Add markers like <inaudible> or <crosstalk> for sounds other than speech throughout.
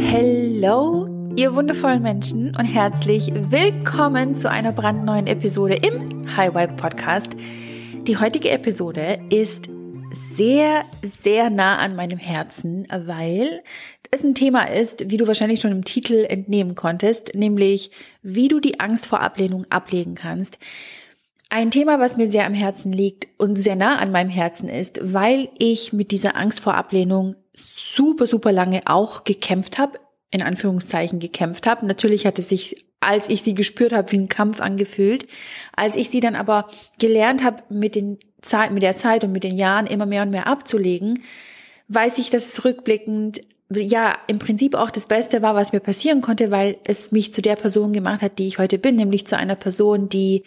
Hello, ihr wundervollen Menschen und herzlich willkommen zu einer brandneuen Episode im High Vibe Podcast. Die heutige Episode ist sehr, sehr nah an meinem Herzen, weil es ein Thema ist, wie du wahrscheinlich schon im Titel entnehmen konntest, nämlich wie du die Angst vor Ablehnung ablegen kannst. Ein Thema, was mir sehr am Herzen liegt und sehr nah an meinem Herzen ist, weil ich mit dieser Angst vor Ablehnung super, super lange auch gekämpft habe, in Anführungszeichen gekämpft habe. Natürlich hat es sich, als ich sie gespürt habe, wie ein Kampf angefühlt. Als ich sie dann aber gelernt habe, mit, den Zeit, mit der Zeit und mit den Jahren immer mehr und mehr abzulegen, weiß ich, dass es rückblickend ja im Prinzip auch das Beste war, was mir passieren konnte, weil es mich zu der Person gemacht hat, die ich heute bin, nämlich zu einer Person, die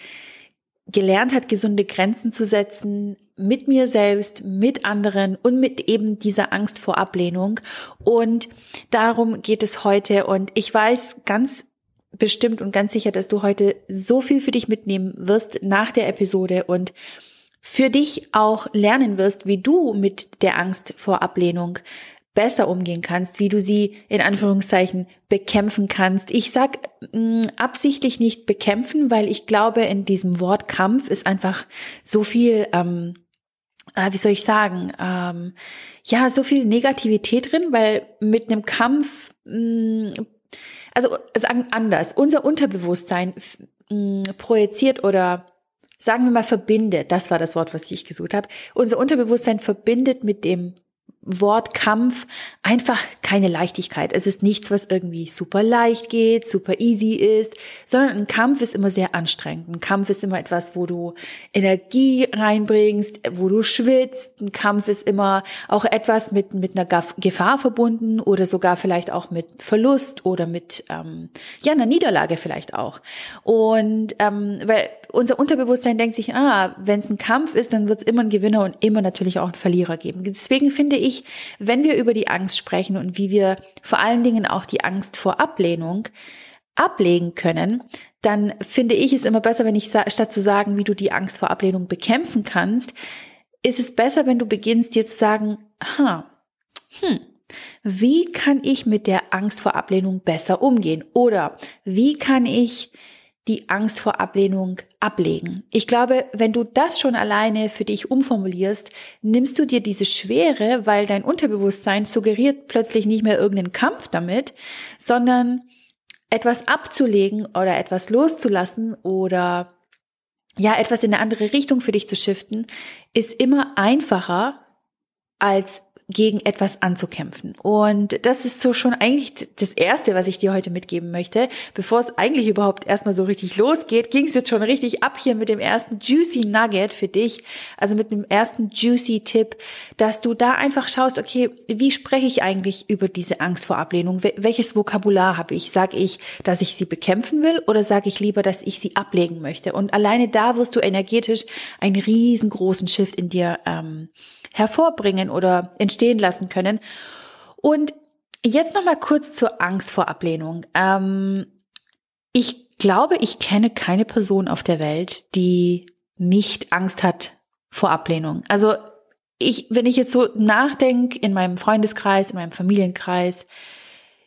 gelernt hat, gesunde Grenzen zu setzen mit mir selbst, mit anderen und mit eben dieser Angst vor Ablehnung. Und darum geht es heute. Und ich weiß ganz bestimmt und ganz sicher, dass du heute so viel für dich mitnehmen wirst nach der Episode und für dich auch lernen wirst, wie du mit der Angst vor Ablehnung besser umgehen kannst, wie du sie in Anführungszeichen bekämpfen kannst. Ich sag mh, mm, absichtlich nicht bekämpfen, weil ich glaube, in diesem Wort Kampf ist einfach so viel, ähm, äh, wie soll ich sagen, ähm, ja, so viel Negativität drin, weil mit einem Kampf, mh, mm, also sagen anders, unser Unterbewusstsein mh, mm, projiziert oder sagen wir mal verbindet, das war das Wort, was ich gesucht habe, unser Unterbewusstsein verbindet mit dem Wort Kampf einfach keine Leichtigkeit. Es ist nichts, was irgendwie super leicht geht, super easy ist, sondern ein Kampf ist immer sehr anstrengend. Ein Kampf ist immer etwas, wo du Energie reinbringst, wo du schwitzt. Ein Kampf ist immer auch etwas mit, mit einer Gefahr verbunden oder sogar vielleicht auch mit Verlust oder mit ähm, ja einer Niederlage vielleicht auch. Und ähm, weil unser Unterbewusstsein denkt sich, ah, wenn es ein Kampf ist, dann wird es immer einen Gewinner und immer natürlich auch einen Verlierer geben. Deswegen finde ich, wenn wir über die Angst sprechen und wie wir vor allen Dingen auch die Angst vor Ablehnung ablegen können, dann finde ich es immer besser, wenn ich statt zu sagen, wie du die Angst vor Ablehnung bekämpfen kannst, ist es besser, wenn du beginnst dir zu sagen, ha, hm, wie kann ich mit der Angst vor Ablehnung besser umgehen? Oder wie kann ich die Angst vor Ablehnung ablegen. Ich glaube, wenn du das schon alleine für dich umformulierst, nimmst du dir diese Schwere, weil dein Unterbewusstsein suggeriert plötzlich nicht mehr irgendeinen Kampf damit, sondern etwas abzulegen oder etwas loszulassen oder ja, etwas in eine andere Richtung für dich zu shiften, ist immer einfacher als gegen etwas anzukämpfen. Und das ist so schon eigentlich das Erste, was ich dir heute mitgeben möchte. Bevor es eigentlich überhaupt erstmal so richtig losgeht, ging es jetzt schon richtig ab hier mit dem ersten Juicy Nugget für dich, also mit dem ersten Juicy Tipp, dass du da einfach schaust, okay, wie spreche ich eigentlich über diese Angst vor Ablehnung? Welches Vokabular habe ich? Sage ich, dass ich sie bekämpfen will oder sage ich lieber, dass ich sie ablegen möchte? Und alleine da wirst du energetisch einen riesengroßen Shift in dir ähm, hervorbringen oder entstehen lassen können. Und jetzt noch mal kurz zur Angst vor Ablehnung. Ähm, ich glaube, ich kenne keine Person auf der Welt, die nicht Angst hat vor Ablehnung. Also ich, wenn ich jetzt so nachdenke in meinem Freundeskreis, in meinem Familienkreis,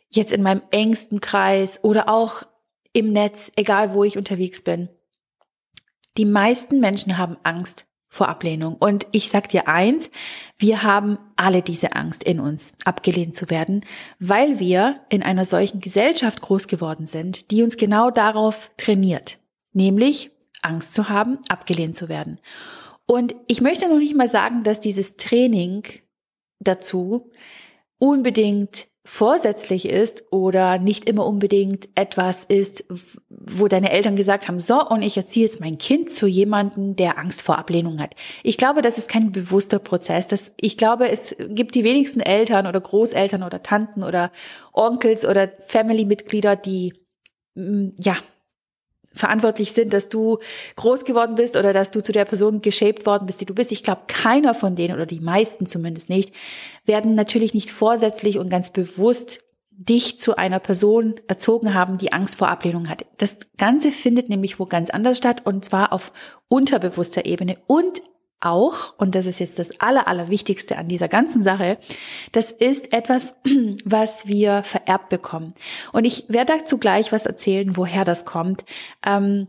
jetzt in meinem engsten Kreis oder auch im Netz, egal wo ich unterwegs bin, die meisten Menschen haben Angst vor Ablehnung. Und ich sag dir eins, wir haben alle diese Angst in uns, abgelehnt zu werden, weil wir in einer solchen Gesellschaft groß geworden sind, die uns genau darauf trainiert, nämlich Angst zu haben, abgelehnt zu werden. Und ich möchte noch nicht mal sagen, dass dieses Training dazu unbedingt vorsätzlich ist oder nicht immer unbedingt etwas ist, wo deine Eltern gesagt haben, so, und ich erziehe jetzt mein Kind zu jemandem, der Angst vor Ablehnung hat. Ich glaube, das ist kein bewusster Prozess. Das, ich glaube, es gibt die wenigsten Eltern oder Großeltern oder Tanten oder Onkels oder Family-Mitglieder, die, mm, ja, verantwortlich sind, dass du groß geworden bist oder dass du zu der Person geshaped worden bist, die du bist. Ich glaube, keiner von denen oder die meisten zumindest nicht, werden natürlich nicht vorsätzlich und ganz bewusst dich zu einer Person erzogen haben, die Angst vor Ablehnung hat. Das Ganze findet nämlich wo ganz anders statt und zwar auf unterbewusster Ebene und auch, und das ist jetzt das Aller, Allerwichtigste an dieser ganzen Sache, das ist etwas, <clears throat> was wir vererbt bekommen. Und ich werde dazu gleich was erzählen, woher das kommt. Ähm,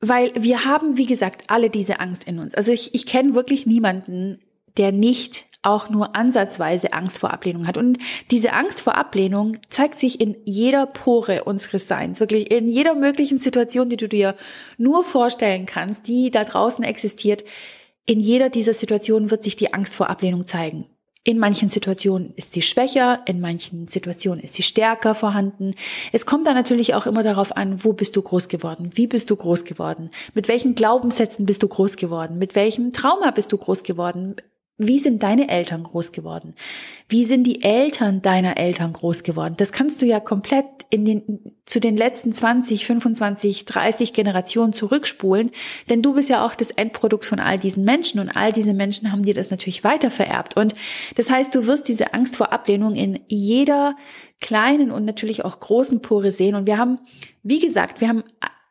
weil wir haben, wie gesagt, alle diese Angst in uns. Also ich, ich kenne wirklich niemanden, der nicht auch nur ansatzweise Angst vor Ablehnung hat. Und diese Angst vor Ablehnung zeigt sich in jeder Pore unseres Seins, wirklich in jeder möglichen Situation, die du dir nur vorstellen kannst, die da draußen existiert. In jeder dieser Situationen wird sich die Angst vor Ablehnung zeigen. In manchen Situationen ist sie schwächer, in manchen Situationen ist sie stärker vorhanden. Es kommt dann natürlich auch immer darauf an, wo bist du groß geworden? Wie bist du groß geworden? Mit welchen Glaubenssätzen bist du groß geworden? Mit welchem Trauma bist du groß geworden? Wie sind deine Eltern groß geworden? Wie sind die Eltern deiner Eltern groß geworden? Das kannst du ja komplett in den, zu den letzten 20, 25, 30 Generationen zurückspulen, denn du bist ja auch das Endprodukt von all diesen Menschen und all diese Menschen haben dir das natürlich weiter vererbt. Und das heißt, du wirst diese Angst vor Ablehnung in jeder kleinen und natürlich auch großen Pore sehen. Und wir haben, wie gesagt, wir haben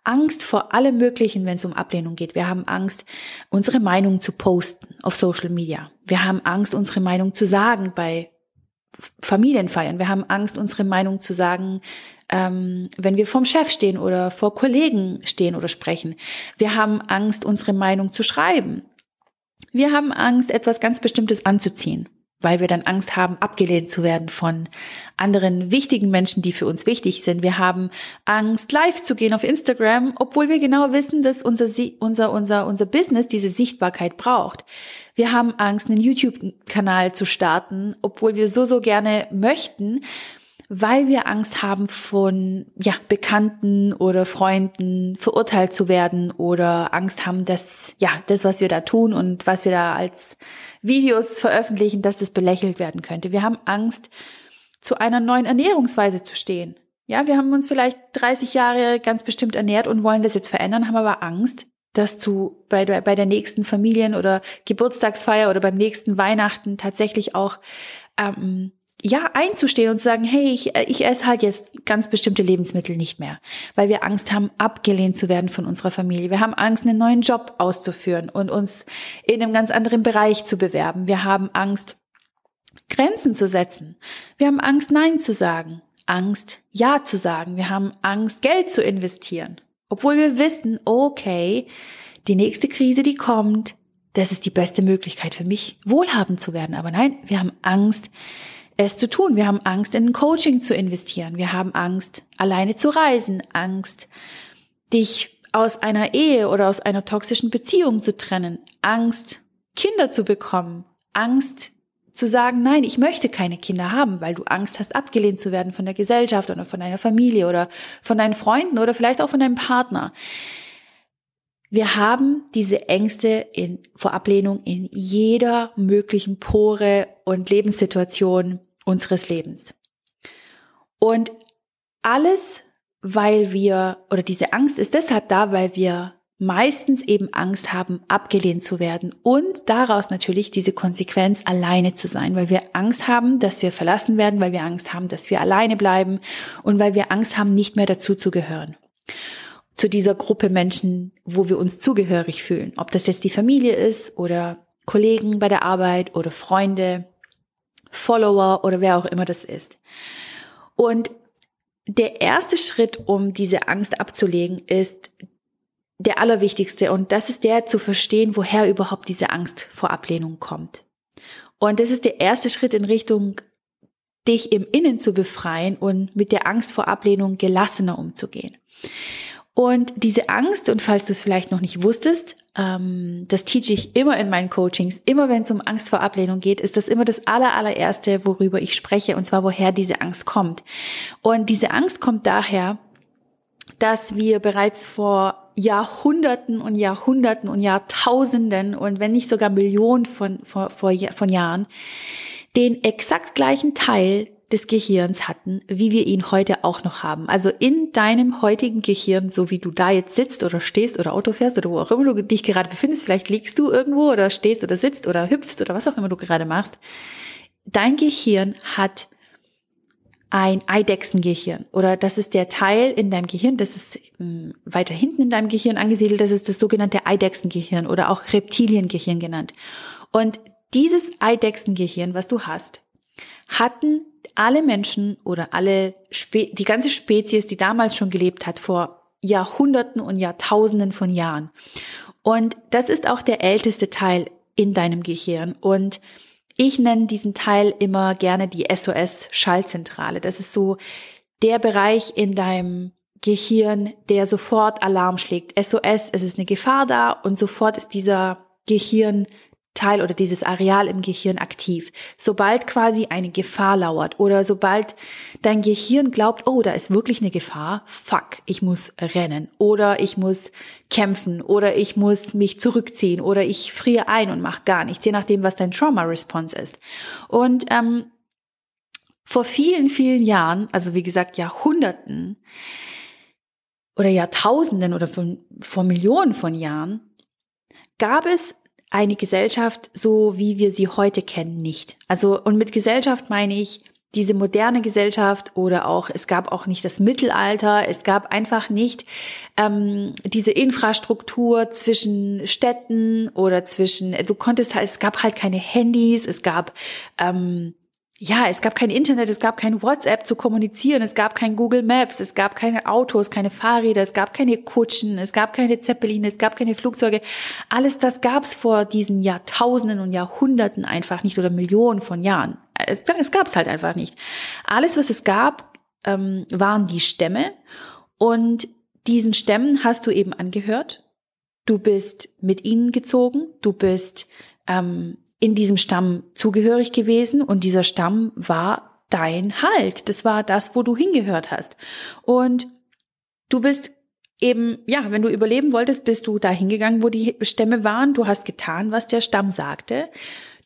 Angst vor allem Möglichen, wenn es um Ablehnung geht. Wir haben Angst, unsere Meinung zu posten auf Social Media. Wir haben Angst, unsere Meinung zu sagen bei Familienfeiern. Wir haben Angst, unsere Meinung zu sagen, ähm, wenn wir vorm Chef stehen oder vor Kollegen stehen oder sprechen. Wir haben Angst, unsere Meinung zu schreiben. Wir haben Angst, etwas ganz Bestimmtes anzuziehen weil wir dann Angst haben, abgelehnt zu werden von anderen wichtigen Menschen, die für uns wichtig sind. Wir haben Angst, live zu gehen auf Instagram, obwohl wir genau wissen, dass unser, unser, unser, unser Business diese Sichtbarkeit braucht. Wir haben Angst, einen YouTube-Kanal zu starten, obwohl wir so, so gerne möchten, weil wir Angst haben von ja, Bekannten oder Freunden verurteilt zu werden oder Angst haben, dass ja, das was wir da tun und was wir da als Videos veröffentlichen, dass das belächelt werden könnte. Wir haben Angst zu einer neuen Ernährungsweise zu stehen. Ja, wir haben uns vielleicht 30 Jahre ganz bestimmt ernährt und wollen das jetzt verändern, haben aber Angst, dass zu bei der, bei der nächsten Familien- oder Geburtstagsfeier oder beim nächsten Weihnachten tatsächlich auch ähm, ja, einzustehen und zu sagen, hey, ich, ich esse halt jetzt ganz bestimmte Lebensmittel nicht mehr, weil wir Angst haben, abgelehnt zu werden von unserer Familie. Wir haben Angst, einen neuen Job auszuführen und uns in einem ganz anderen Bereich zu bewerben. Wir haben Angst, Grenzen zu setzen. Wir haben Angst, Nein zu sagen. Angst, Ja zu sagen. Wir haben Angst, Geld zu investieren. Obwohl wir wissen, okay, die nächste Krise, die kommt, das ist die beste Möglichkeit für mich, wohlhabend zu werden. Aber nein, wir haben Angst, es zu tun. Wir haben Angst, in ein Coaching zu investieren. Wir haben Angst, alleine zu reisen, Angst, dich aus einer Ehe oder aus einer toxischen Beziehung zu trennen, Angst, Kinder zu bekommen, Angst zu sagen, nein, ich möchte keine Kinder haben, weil du Angst hast, abgelehnt zu werden von der Gesellschaft oder von deiner Familie oder von deinen Freunden oder vielleicht auch von deinem Partner. Wir haben diese Ängste in, vor Ablehnung in jeder möglichen Pore und Lebenssituation unseres Lebens. Und alles, weil wir, oder diese Angst ist deshalb da, weil wir meistens eben Angst haben, abgelehnt zu werden und daraus natürlich diese Konsequenz, alleine zu sein, weil wir Angst haben, dass wir verlassen werden, weil wir Angst haben, dass wir alleine bleiben und weil wir Angst haben, nicht mehr dazu zu gehören. Zu dieser Gruppe Menschen, wo wir uns zugehörig fühlen. Ob das jetzt die Familie ist oder Kollegen bei der Arbeit oder Freunde Follower oder wer auch immer das ist. Und der erste Schritt, um diese Angst abzulegen, ist der allerwichtigste und das ist der zu verstehen, woher überhaupt diese Angst vor Ablehnung kommt. Und das ist der erste Schritt in Richtung, dich im Innen zu befreien und mit der Angst vor Ablehnung gelassener umzugehen. Und diese Angst, und falls du es vielleicht noch nicht wusstest, ähm, das teach ich immer in meinen Coachings, immer wenn es um Angst vor Ablehnung geht, ist das immer das aller, allererste, worüber ich spreche, und zwar woher diese Angst kommt. Und diese Angst kommt daher, dass wir bereits vor Jahrhunderten und Jahrhunderten und Jahrtausenden und wenn nicht sogar Millionen von, von, von Jahren den exakt gleichen Teil des Gehirns hatten, wie wir ihn heute auch noch haben. Also in deinem heutigen Gehirn, so wie du da jetzt sitzt oder stehst oder Auto fährst oder wo auch immer du dich gerade befindest, vielleicht liegst du irgendwo oder stehst oder sitzt oder hüpfst oder was auch immer du gerade machst. Dein Gehirn hat ein Eidechsengehirn oder das ist der Teil in deinem Gehirn, das ist hm, weiter hinten in deinem Gehirn angesiedelt, das ist das sogenannte Eidechsengehirn oder auch Reptiliengehirn genannt. Und dieses Eidechsengehirn, was du hast, hatten alle Menschen oder alle, Spe die ganze Spezies, die damals schon gelebt hat, vor Jahrhunderten und Jahrtausenden von Jahren. Und das ist auch der älteste Teil in deinem Gehirn. Und ich nenne diesen Teil immer gerne die SOS-Schaltzentrale. Das ist so der Bereich in deinem Gehirn, der sofort Alarm schlägt. SOS, es ist eine Gefahr da und sofort ist dieser Gehirn Teil oder dieses Areal im Gehirn aktiv. Sobald quasi eine Gefahr lauert oder sobald dein Gehirn glaubt, oh, da ist wirklich eine Gefahr, fuck, ich muss rennen oder ich muss kämpfen oder ich muss mich zurückziehen oder ich friere ein und mache gar nichts, je nachdem, was dein Trauma-Response ist. Und ähm, vor vielen, vielen Jahren, also wie gesagt Jahrhunderten oder Jahrtausenden oder von, vor Millionen von Jahren, gab es eine Gesellschaft, so wie wir sie heute kennen, nicht. Also, und mit Gesellschaft meine ich diese moderne Gesellschaft oder auch, es gab auch nicht das Mittelalter, es gab einfach nicht ähm, diese Infrastruktur zwischen Städten oder zwischen, du konntest halt, es gab halt keine Handys, es gab ähm, ja, es gab kein Internet, es gab kein WhatsApp zu kommunizieren, es gab kein Google Maps, es gab keine Autos, keine Fahrräder, es gab keine Kutschen, es gab keine Zeppeline, es gab keine Flugzeuge. Alles das gab's vor diesen Jahrtausenden und Jahrhunderten einfach nicht oder Millionen von Jahren. Es, es gab's halt einfach nicht. Alles, was es gab, ähm, waren die Stämme und diesen Stämmen hast du eben angehört. Du bist mit ihnen gezogen, du bist ähm, in diesem Stamm zugehörig gewesen und dieser Stamm war dein Halt. Das war das, wo du hingehört hast. Und du bist eben, ja, wenn du überleben wolltest, bist du da hingegangen, wo die Stämme waren. Du hast getan, was der Stamm sagte.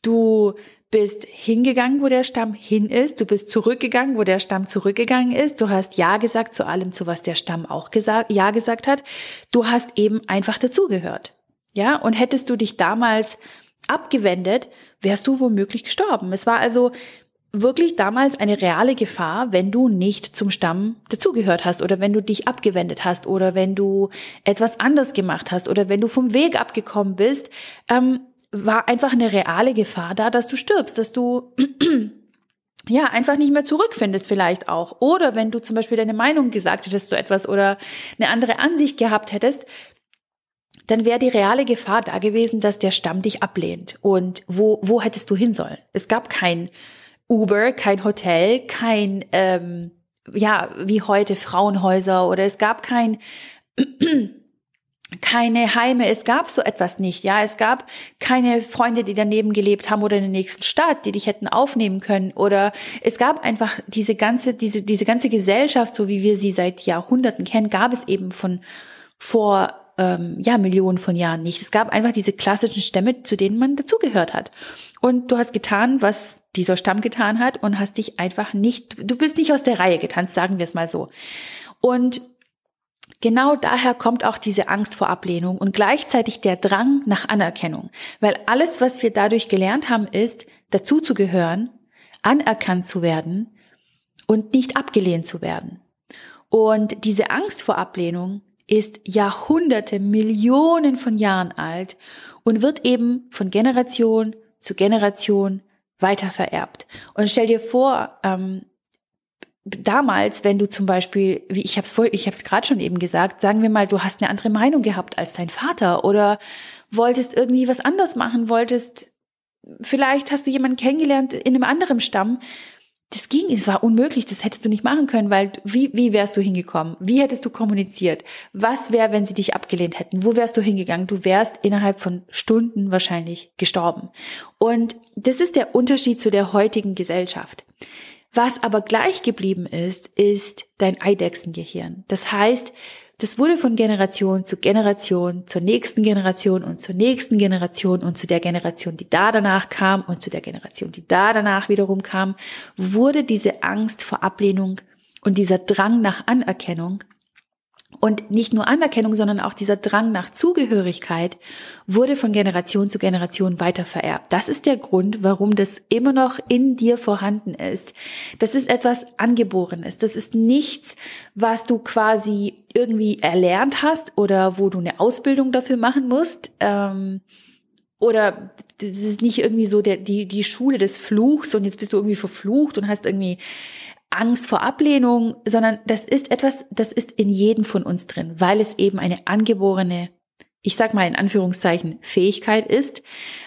Du bist hingegangen, wo der Stamm hin ist. Du bist zurückgegangen, wo der Stamm zurückgegangen ist. Du hast Ja gesagt zu allem, zu was der Stamm auch gesagt, Ja gesagt hat. Du hast eben einfach dazugehört. Ja, und hättest du dich damals abgewendet, wärst du womöglich gestorben. Es war also wirklich damals eine reale Gefahr, wenn du nicht zum Stamm dazugehört hast oder wenn du dich abgewendet hast oder wenn du etwas anders gemacht hast oder wenn du vom Weg abgekommen bist, ähm, war einfach eine reale Gefahr da, dass du stirbst, dass du <clears throat> ja, einfach nicht mehr zurückfindest vielleicht auch. Oder wenn du zum Beispiel deine Meinung gesagt hättest zu etwas oder eine andere Ansicht gehabt hättest, dann wäre die reale Gefahr da gewesen, dass der Stamm dich ablehnt. Und wo, wo hättest du hin sollen? Es gab kein Uber, kein Hotel, kein, ähm, ja, wie heute Frauenhäuser oder es gab kein, <clears throat> keine Heime, es gab so etwas nicht, ja, es gab keine Freunde, die daneben gelebt haben oder in der nächsten Stadt, die dich hätten aufnehmen können oder es gab einfach diese ganze, diese, diese ganze Gesellschaft, so wie wir sie seit Jahrhunderten kennen, gab es eben von vor ähm, ja, Millionen von Jahren nicht. Es gab einfach diese klassischen Stämme, zu denen man dazugehört hat. Und du hast getan, was dieser Stamm getan hat und hast dich einfach nicht, du bist nicht aus der Reihe getanzt, sagen wir es mal so. Und Genau daher kommt auch diese Angst vor Ablehnung und gleichzeitig der Drang nach Anerkennung, weil alles, was wir dadurch gelernt haben, ist, dazuzugehören, anerkannt zu werden und nicht abgelehnt zu werden. Und diese Angst vor Ablehnung ist Jahrhunderte, Millionen von Jahren alt und wird eben von Generation zu Generation weiter vererbt. Und stell dir vor, ähm, damals, wenn du zum Beispiel, wie ich habe es ich habe es gerade schon eben gesagt, sagen wir mal, du hast eine andere Meinung gehabt als dein Vater oder wolltest irgendwie was anders machen, wolltest, vielleicht hast du jemanden kennengelernt in einem anderen Stamm, das ging, es war unmöglich, das hättest du nicht machen können, weil wie, wie wärst du hingekommen? Wie hättest du kommuniziert? Was wäre, wenn sie dich abgelehnt hätten? Wo wärst du hingegangen? Du wärst innerhalb von Stunden wahrscheinlich gestorben. Und das ist der Unterschied zu der heutigen Gesellschaft. Was aber gleich geblieben ist, ist dein Eidechsengehirn. Das heißt, das wurde von Generation zu Generation, zur nächsten Generation und zur nächsten Generation und zu der Generation, die da danach kam und zu der Generation, die da danach wiederum kam, wurde diese Angst vor Ablehnung und dieser Drang nach Anerkennung Und nicht nur Anerkennung, sondern auch dieser Drang nach Zugehörigkeit wurde von Generation zu Generation weiter vererbt. Das ist der Grund, warum das immer noch in dir vorhanden ist. Das ist etwas Angeborenes. Das ist nichts, was du quasi irgendwie erlernt hast oder wo du eine Ausbildung dafür machen musst. Ähm, oder das ist nicht irgendwie so der, die, die Schule des Fluchs und jetzt bist du irgendwie verflucht und hast irgendwie Angst vor Ablehnung, sondern das ist etwas, das ist in jedem von uns drin, weil es eben eine angeborene, ich sag mal in Anführungszeichen, Fähigkeit ist.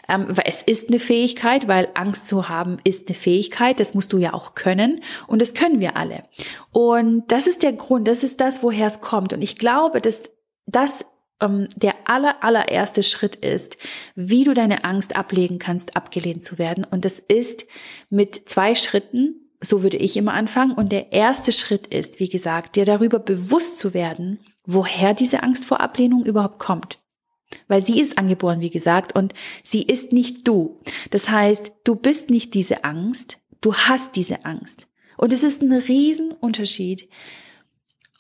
Ähm, es ist eine Fähigkeit, weil Angst zu haben ist eine Fähigkeit. Das musst du ja auch können und das können wir alle. Und das ist der Grund, das ist das, woher es kommt. Und ich glaube, dass das ähm, der aller, allererste Schritt ist, wie du deine Angst ablegen kannst, abgelehnt zu werden. Und das ist mit zwei Schritten, so würde ich immer anfangen. Und der erste Schritt ist, wie gesagt, dir darüber bewusst zu werden, woher diese Angst vor Ablehnung überhaupt kommt. Weil sie ist angeboren, wie gesagt, und sie ist nicht du. Das heißt, du bist nicht diese Angst, du hast diese Angst. Und es ist ein Riesenunterschied,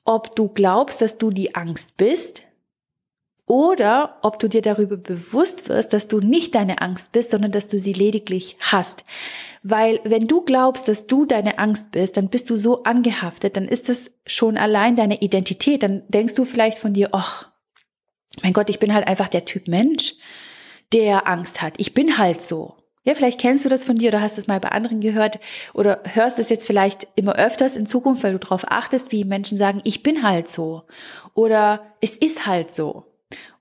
ob du glaubst, dass du die Angst bist oder ob du dir darüber bewusst wirst, dass du nicht deine Angst bist, sondern dass du sie lediglich hast. Weil wenn du glaubst, dass du deine Angst bist, dann bist du so angehaftet, dann ist das schon allein deine Identität. Dann denkst du vielleicht von dir, ach, mein Gott, ich bin halt einfach der Typ Mensch, der Angst hat. Ich bin halt so. Ja, vielleicht kennst du das von dir oder hast es mal bei anderen gehört oder hörst es jetzt vielleicht immer öfters in Zukunft, weil du darauf achtest, wie Menschen sagen, ich bin halt so oder es ist halt so.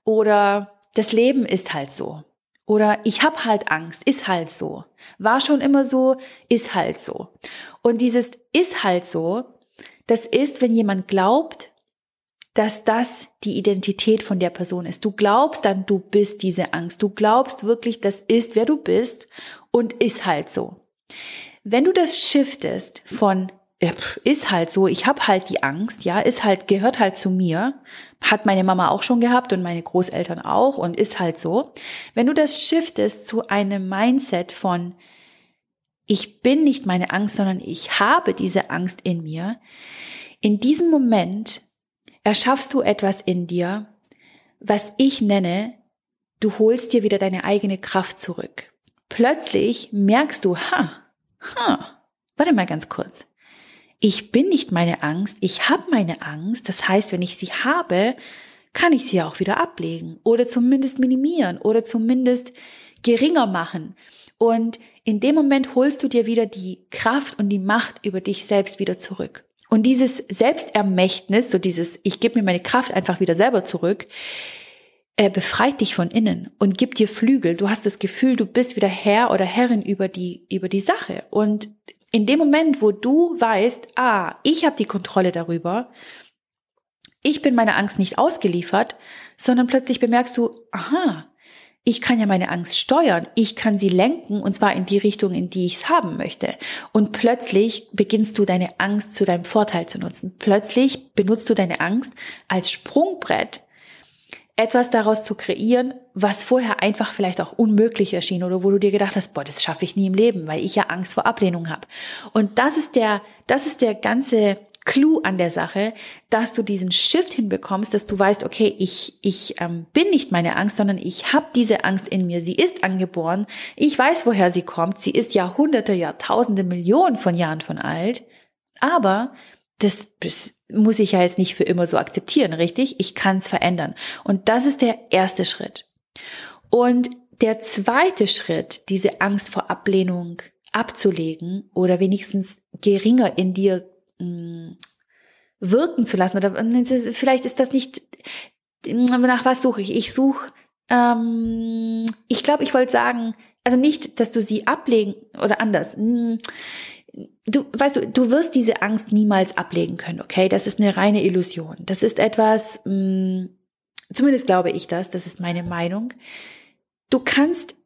Oder das Leben ist halt so. Oder ich habe halt Angst, ist halt so. War schon immer so, ist halt so. Und dieses ist halt so, das ist, wenn jemand glaubt, dass das die Identität von der Person ist. Du glaubst dann, du bist diese Angst. Du glaubst wirklich, das ist, wer du bist und ist halt so. Wenn du das shiftest von ist halt so, ich habe halt die Angst, ja, ist halt, gehört halt zu mir, hat meine Mama auch schon gehabt und meine Großeltern auch und ist halt so. Wenn du das shiftest zu einem Mindset von, ich bin nicht meine Angst, sondern ich habe diese Angst in mir, in diesem Moment erschaffst du etwas in dir, was ich nenne, du holst dir wieder deine eigene Kraft zurück. Plötzlich merkst du, ha, ha, warte mal ganz kurz ich bin nicht meine Angst, ich habe meine Angst. Das heißt, wenn ich sie habe, kann ich sie auch wieder ablegen oder zumindest minimieren oder zumindest geringer machen. Und in dem Moment holst du dir wieder die Kraft und die Macht über dich selbst wieder zurück. Und dieses Selbstermächtnis, so dieses, ich gebe mir meine Kraft einfach wieder selber zurück, äh, befreit dich von innen und gibt dir Flügel. Du hast das Gefühl, du bist wieder Herr oder Herrin über die, über die Sache. Und in dem Moment, wo du weißt, ah, ich habe die Kontrolle darüber, ich bin meiner Angst nicht ausgeliefert, sondern plötzlich bemerkst du, aha, ich kann ja meine Angst steuern, ich kann sie lenken und zwar in die Richtung, in die ich es haben möchte. Und plötzlich beginnst du deine Angst zu deinem Vorteil zu nutzen. Plötzlich benutzt du deine Angst als Sprungbrett etwas daraus zu kreieren, was vorher einfach vielleicht auch unmöglich erschien oder wo du dir gedacht hast, boah, das schaffe ich nie im Leben, weil ich ja Angst vor Ablehnung habe. Und das ist der, das ist der ganze Clou an der Sache, dass du diesen Shift hinbekommst, dass du weißt, okay, ich, ich ähm, bin nicht meine Angst, sondern ich habe diese Angst in mir. Sie ist angeboren. Ich weiß, woher sie kommt. Sie ist Jahrhunderte, Jahrtausende, Millionen von Jahren von alt. Aber das, das muss ich ja jetzt nicht für immer so akzeptieren, richtig? Ich kann es verändern. Und das ist der erste Schritt. Und der zweite Schritt, diese Angst vor Ablehnung abzulegen oder wenigstens geringer in dir mh, mm, wirken zu lassen. Oder vielleicht ist das nicht, nach was suche ich? Ich suche, ähm, ich glaube, ich wollte sagen, also nicht, dass du sie ablegen oder anders. Mh, du weißt du, du wirst diese Angst niemals ablegen können, okay? Das ist eine reine Illusion. Das ist etwas, mh, mm, zumindest glaube ich das, das ist meine Meinung. Du kannst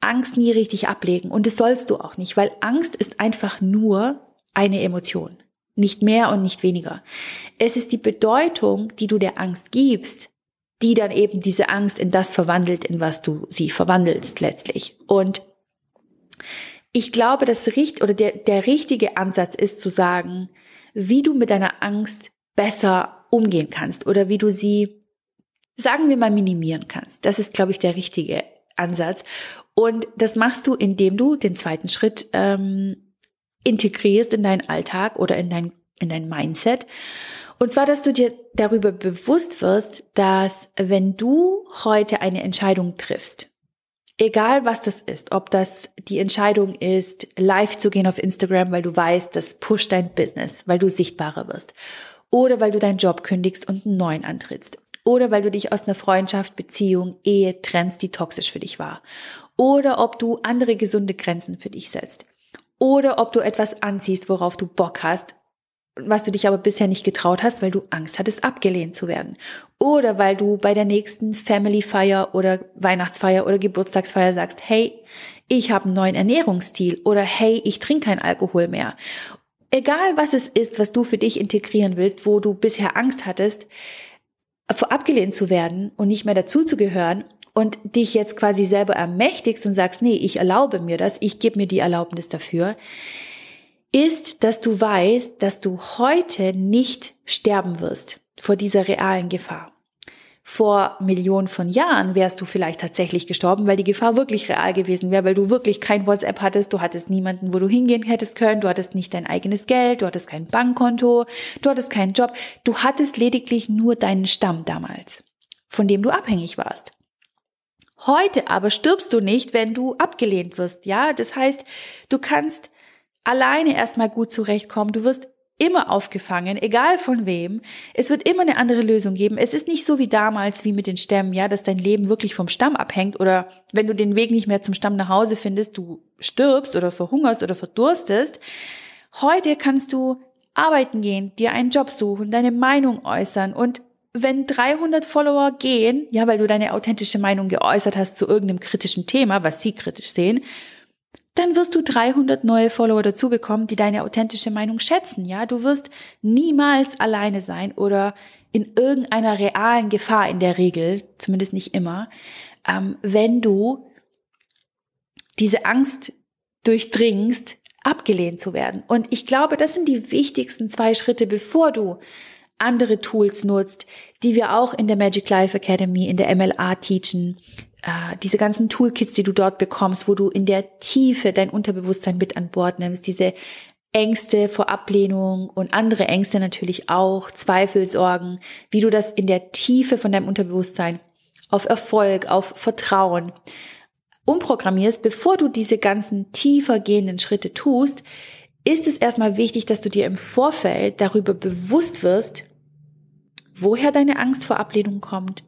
Angst nie richtig ablegen und das sollst du auch nicht, weil Angst ist einfach nur eine Emotion. Nicht mehr und nicht weniger. Es ist die Bedeutung, die du der Angst gibst, die dann eben diese Angst in das verwandelt, in was du sie verwandelst letztlich. Und ich glaube, das richt oder der, der richtige Ansatz ist zu sagen, wie du mit deiner Angst besser umgehen kannst oder wie du sie, sagen wir mal, minimieren kannst. Das ist, glaube ich, der richtige Ansatz. Und das machst du, indem du den zweiten Schritt ähm, integrierst in deinen Alltag oder in dein, in dein Mindset. Und zwar, dass du dir darüber bewusst wirst, dass wenn du heute eine Entscheidung triffst, egal was das ist, ob das die Entscheidung ist, live zu gehen auf Instagram, weil du weißt, das pusht dein Business, weil du sichtbarer wirst, oder weil du deinen Job kündigst und einen neuen antrittst, oder weil du dich aus einer Freundschaft, Beziehung, Ehe trennst, die toxisch für dich war, oder ob du andere gesunde Grenzen für dich setzt, oder ob du etwas anziehst, worauf du Bock hast, was du dich aber bisher nicht getraut hast, weil du Angst hattest, abgelehnt zu werden. Oder weil du bei der nächsten Family Feier oder Weihnachtsfeier oder Geburtstagsfeier sagst, hey, ich habe einen neuen Ernährungsstil oder hey, ich trinke kein Alkohol mehr. Egal was es ist, was du für dich integrieren willst, wo du bisher Angst hattest, vor abgelehnt zu werden und nicht mehr dazuzugehören und dich jetzt quasi selber ermächtigst und sagst, nee, ich erlaube mir das, ich gebe mir die Erlaubnis dafür, ist, dass du weißt, dass du heute nicht sterben wirst vor dieser realen Gefahr. Vor Millionen von Jahren wärst du vielleicht tatsächlich gestorben, weil die Gefahr wirklich real gewesen wäre, weil du wirklich kein WhatsApp hattest, du hattest niemanden, wo du hingehen hättest können, du hattest nicht dein eigenes Geld, du hattest kein Bankkonto, du hattest keinen Job, du hattest lediglich nur deinen Stamm damals, von dem du abhängig warst. Heute aber stirbst du nicht, wenn du abgelehnt wirst, ja? Das heißt, du kannst alleine erstmal gut zurechtkommen. Du wirst immer aufgefangen, egal von wem. Es wird immer eine andere Lösung geben. Es ist nicht so wie damals, wie mit den Stämmen, ja, dass dein Leben wirklich vom Stamm abhängt oder wenn du den Weg nicht mehr zum Stamm nach Hause findest, du stirbst oder verhungerst oder verdurstest. Heute kannst du arbeiten gehen, dir einen Job suchen, deine Meinung äußern und wenn 300 Follower gehen, ja, weil du deine authentische Meinung geäußert hast zu irgendeinem kritischen Thema, was sie kritisch sehen, dann wirst du 300 neue Follower dazu bekommen, die deine authentische Meinung schätzen. Ja, du wirst niemals alleine sein oder in irgendeiner realen Gefahr in der Regel, zumindest nicht immer, ähm, wenn du diese Angst durchdringst, abgelehnt zu werden. Und ich glaube, das sind die wichtigsten zwei Schritte, bevor du andere Tools nutzt, die wir auch in der Magic Life Academy, in der MLA teachen, äh, diese ganzen Toolkits, die du dort bekommst, wo du in der Tiefe dein Unterbewusstsein mit an Bord nimmst, diese Ängste vor Ablehnung und andere Ängste natürlich auch, Zweifel, Sorgen, wie du das in der Tiefe von deinem Unterbewusstsein auf Erfolg, auf Vertrauen umprogrammierst, bevor du diese ganzen tiefer gehenden Schritte tust, ist es erstmal wichtig, dass du dir im Vorfeld darüber bewusst wirst, woher deine Angst vor Ablehnung kommt,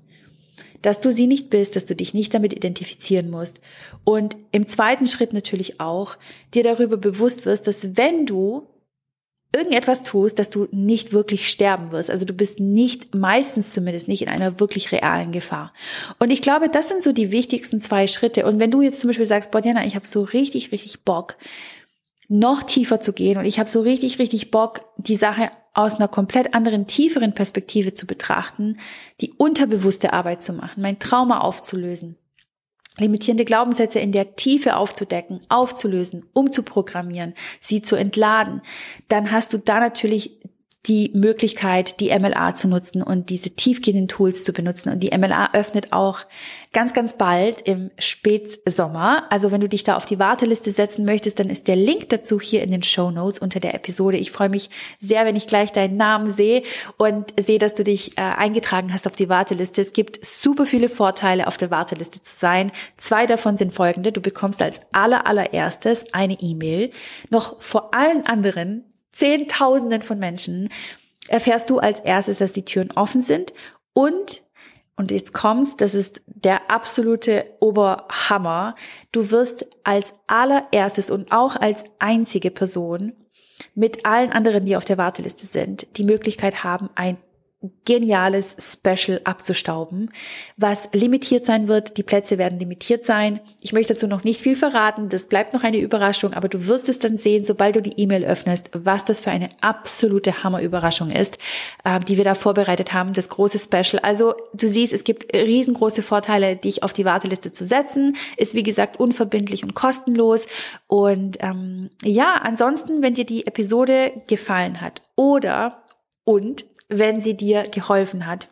dass du sie nicht bist, dass du dich nicht damit identifizieren musst. Und im zweiten Schritt natürlich auch, dir darüber bewusst wirst, dass wenn du irgendetwas tust, dass du nicht wirklich sterben wirst. Also du bist nicht, meistens zumindest nicht in einer wirklich realen Gefahr. Und ich glaube, das sind so die wichtigsten zwei Schritte. Und wenn du jetzt zum Beispiel sagst, Bodiana, ich habe so richtig, richtig Bock, noch tiefer zu gehen und ich habe so richtig, richtig Bock, die Sache aus einer komplett anderen, tieferen Perspektive zu betrachten, die unterbewusste Arbeit zu machen, mein Trauma aufzulösen, limitierende Glaubenssätze in der Tiefe aufzudecken, aufzulösen, umzuprogrammieren, sie zu entladen, dann hast du da natürlich die Möglichkeit, die MLA zu nutzen und diese tiefgehenden Tools zu benutzen. Und die MLA öffnet auch ganz, ganz bald im Spätsommer. Also wenn du dich da auf die Warteliste setzen möchtest, dann ist der Link dazu hier in den Show Notes unter der Episode. Ich freue mich sehr, wenn ich gleich deinen Namen sehe und sehe, dass du dich äh, eingetragen hast auf die Warteliste. Es gibt super viele Vorteile, auf der Warteliste zu sein. Zwei davon sind folgende. Du bekommst als aller, allererstes eine E-Mail. Noch vor allen anderen Zehntausenden von Menschen erfährst du als erstes, dass die Türen offen sind und und jetzt kommt's, das ist der absolute Oberhammer. Du wirst als allererstes und auch als einzige Person mit allen anderen, die auf der Warteliste sind, die Möglichkeit haben, ein geniales Special abzustauben, was limitiert sein wird. Die Plätze werden limitiert sein. Ich möchte dazu noch nicht viel verraten. Das bleibt noch eine Überraschung, aber du wirst es dann sehen, sobald du die E-Mail öffnest, was das für eine absolute Hammerüberraschung ist, äh, die wir da vorbereitet haben, das große Special. Also du siehst, es gibt riesengroße Vorteile, dich auf die Warteliste zu setzen. Ist wie gesagt unverbindlich und kostenlos. Und ähm, ja, ansonsten, wenn dir die Episode gefallen hat oder und wenn sie dir geholfen hat,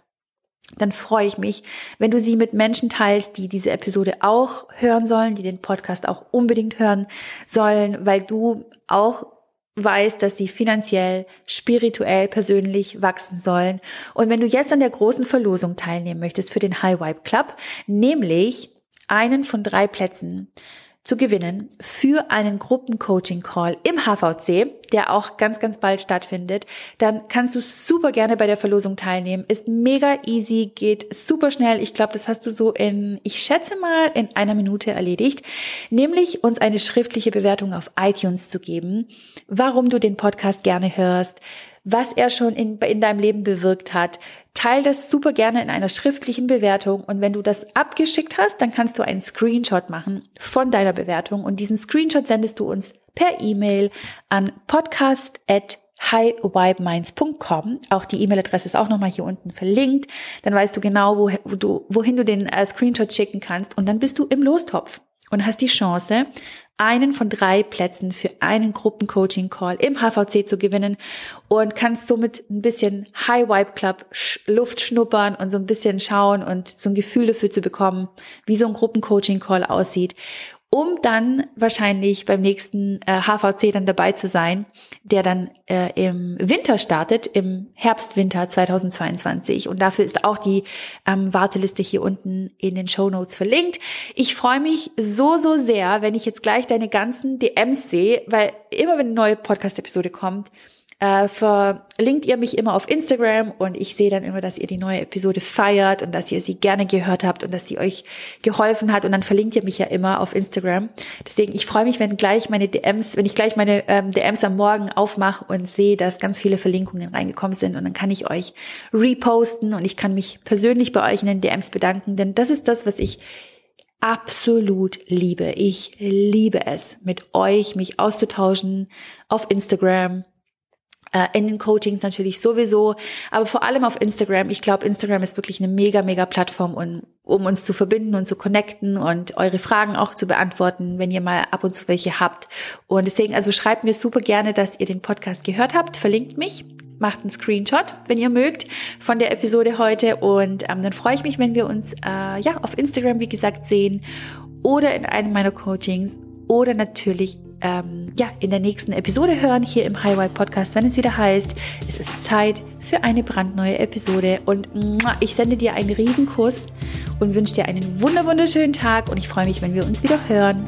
dann freue ich mich, wenn du sie mit Menschen teilst, die diese Episode auch hören sollen, die den Podcast auch unbedingt hören sollen, weil du auch weißt, dass sie finanziell, spirituell, persönlich wachsen sollen. Und wenn du jetzt an der großen Verlosung teilnehmen möchtest für den High Vibe Club, nämlich einen von drei Plätzen zu gewinnen für einen Gruppencoaching-Call im HVC, der auch ganz, ganz bald stattfindet, dann kannst du super gerne bei der Verlosung teilnehmen. Ist mega easy, geht super schnell. Ich glaube, das hast du so in, ich schätze mal, in einer Minute erledigt. Nämlich uns eine schriftliche Bewertung auf iTunes zu geben, warum du den Podcast gerne hörst, was er schon in, in deinem Leben bewirkt hat. Teil das super gerne in einer schriftlichen Bewertung und wenn du das abgeschickt hast, dann kannst du einen Screenshot machen von deiner Bewertung und diesen Screenshot sendest du uns per E-Mail an podcast@ highvibeminds.com. Auch die E-Mail-Adresse ist auch nochmal hier unten verlinkt. Dann weißt du genau, wo, wo du, wohin du den äh, Screenshot schicken kannst und dann bist du im Lostopf und hast die Chance, einen von drei Plätzen für einen Gruppencoaching-Call im HVC zu gewinnen und kannst somit ein bisschen High Vibe Club Luft schnuppern und so ein bisschen schauen und so ein Gefühl dafür zu bekommen, wie so ein Gruppencoaching-Call aussieht um dann wahrscheinlich beim nächsten äh, HVC dann dabei zu sein, der dann äh, im Winter startet, im Herbst-Winter 2022. Und dafür ist auch die ähm, Warteliste hier unten in den Show Notes verlinkt. Ich freue mich so, so sehr, wenn ich jetzt gleich deine ganzen DMs sehe, weil immer wenn eine neue Podcast-Episode kommt, äh, verlinkt ihr mich immer auf Instagram und ich sehe dann immer, dass ihr die neue Episode feiert und dass ihr sie gerne gehört habt und dass sie euch geholfen hat und dann verlinkt ihr mich ja immer auf Instagram. Deswegen, ich freue mich, wenn gleich meine DMs, wenn ich gleich meine ähm, DMs am Morgen aufmache und sehe, dass ganz viele Verlinkungen reingekommen sind und dann kann ich euch reposten und ich kann mich persönlich bei euch in den DMs bedanken, denn das ist das, was ich absolut liebe. Ich liebe es, mit euch mich auszutauschen auf Instagram, in den Coachings natürlich sowieso, aber vor allem auf Instagram. Ich glaube, Instagram ist wirklich eine mega, mega Plattform, um, um uns zu verbinden und zu connecten und eure Fragen auch zu beantworten, wenn ihr mal ab und zu welche habt. Und deswegen, also schreibt mir super gerne, dass ihr den Podcast gehört habt, verlinkt mich, macht einen Screenshot, wenn ihr mögt, von der Episode heute. Und ähm, dann freue ich mich, wenn wir uns äh, ja auf Instagram, wie gesagt, sehen oder in einem meiner Coachings oder natürlich ähm, ja, in der nächsten Episode hören hier im Highway Podcast, wenn es wieder heißt, es ist Zeit für eine brandneue Episode. Und ich sende dir einen Riesenkuss und wünsche dir einen wunderschönen Tag und ich freue mich, wenn wir uns wieder hören.